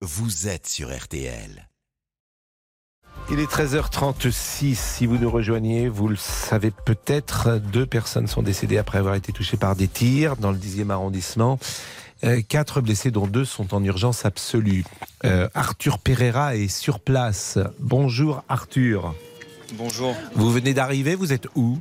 vous êtes sur RTL. Il est 13h36. Si vous nous rejoignez, vous le savez peut-être, deux personnes sont décédées après avoir été touchées par des tirs dans le 10e arrondissement. Euh, quatre blessés, dont deux sont en urgence absolue. Euh, Arthur Pereira est sur place. Bonjour Arthur. Bonjour. Vous venez d'arriver, vous êtes où?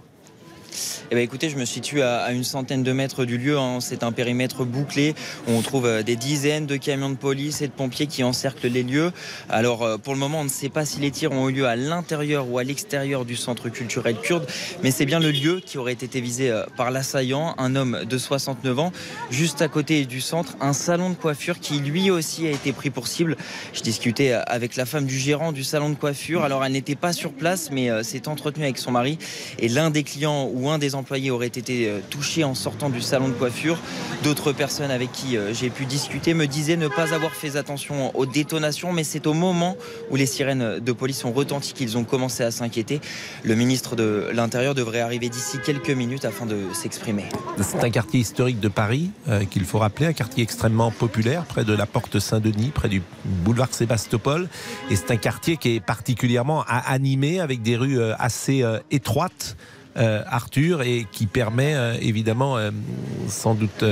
Eh ben, écoutez, je me situe à, une centaine de mètres du lieu. Hein. C'est un périmètre bouclé on trouve euh, des dizaines de camions de police et de pompiers qui encerclent les lieux. Alors, euh, pour le moment, on ne sait pas si les tirs ont eu lieu à l'intérieur ou à l'extérieur du centre culturel kurde, mais c'est bien le lieu qui aurait été visé euh, par l'assaillant, un homme de 69 ans, juste à côté du centre, un salon de coiffure qui lui aussi a été pris pour cible. Je discutais avec la femme du gérant du salon de coiffure. Alors, elle n'était pas sur place, mais s'est entretenue avec son mari. Et l'un des clients ou un des employés aurait été euh, touché en sortant du salon de coiffure. D'autres personnes avec qui euh, j'ai pu discuter me disaient ne pas avoir fait attention aux détonations, mais c'est au moment où les sirènes de police ont retenti qu'ils ont commencé à s'inquiéter. Le ministre de l'Intérieur devrait arriver d'ici quelques minutes afin de s'exprimer. C'est un quartier historique de Paris euh, qu'il faut rappeler, un quartier extrêmement populaire près de la porte Saint-Denis, près du boulevard Sébastopol. Et c'est un quartier qui est particulièrement animé avec des rues assez étroites. Euh, Arthur, et qui permet euh, évidemment, euh, sans doute,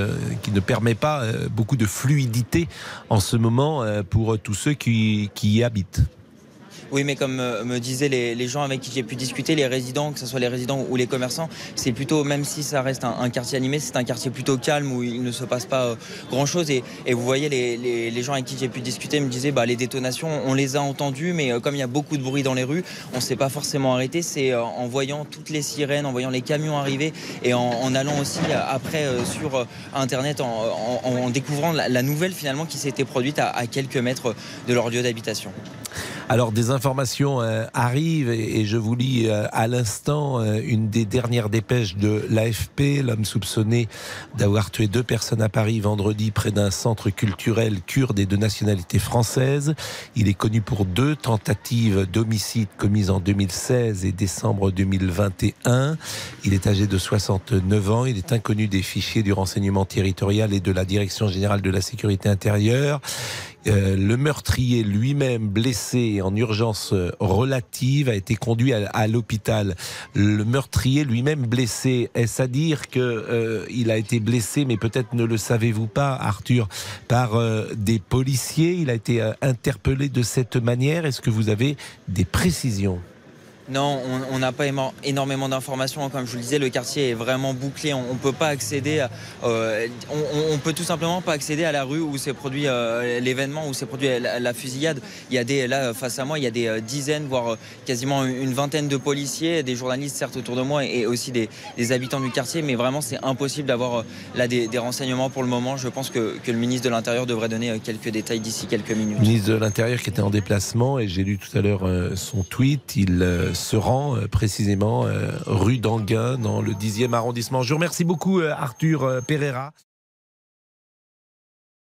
qui ne permet pas beaucoup de fluidité en ce moment pour tous ceux qui y habitent. Oui, mais comme euh, me disaient les, gens avec qui j'ai pu discuter, les résidents, que ce soit les résidents ou les commerçants, c'est plutôt, même si ça reste un, quartier animé, c'est un quartier plutôt calme où il ne se passe pas euh, grand-chose. Et, vous voyez, les, gens avec qui j'ai pu discuter me disaient, bah, les détonations, on les a entendues, mais euh, comme il y a beaucoup de bruit dans les rues, on ne s'est pas forcément arrêté. C'est en voyant toutes les sirènes, en voyant les camions arriver et en, allant aussi après sur Internet, en, découvrant la, nouvelle finalement qui s'était produite à quelques mètres de leur lieu d'habitation. Alors des informations euh, arrivent et, je vous lis euh, à l'instant euh, une des dernières dépêches de l'AFP. L'homme soupçonné d'avoir tué deux personnes à Paris vendredi près d'un centre culturel kurde et de nationalité française. Il est connu pour deux tentatives d'homicide commises en 2016 et décembre 2021. Il est âgé de 69 ans. Il est inconnu des fichiers du renseignement territorial et de la Direction générale de la sécurité intérieure. Euh, le meurtrier lui-même blessé en urgence euh, relative a été conduit à, l'hôpital. Le meurtrier lui-même blessé, est-ce à dire que euh, il a été blessé, mais peut-être ne le savez-vous pas, Arthur, par des policiers? Il a été interpellé de cette manière. Est-ce que vous avez des précisions? Non, on n'a pas énormément d'informations. Comme je vous le disais, le quartier est vraiment bouclé. On ne peut pas accéder. À, euh, on, peut tout simplement pas accéder à la rue où s'est produit euh, l'événement, où s'est produit la, fusillade. Il y a des là face à moi, il y a des euh, dizaines, voire quasiment une vingtaine de policiers, des journalistes certes autour de moi et aussi des, habitants du quartier. Mais vraiment, c'est impossible d'avoir là des, renseignements pour le moment. Je pense que, le ministre de l'Intérieur devrait donner quelques détails d'ici quelques minutes. Le ministre de l'Intérieur qui était en déplacement et j'ai lu tout à l'heure son tweet. Il se rend euh, précisément euh, rue d'Anguin dans le 10e arrondissement. Je vous remercie beaucoup euh, Arthur Pereira.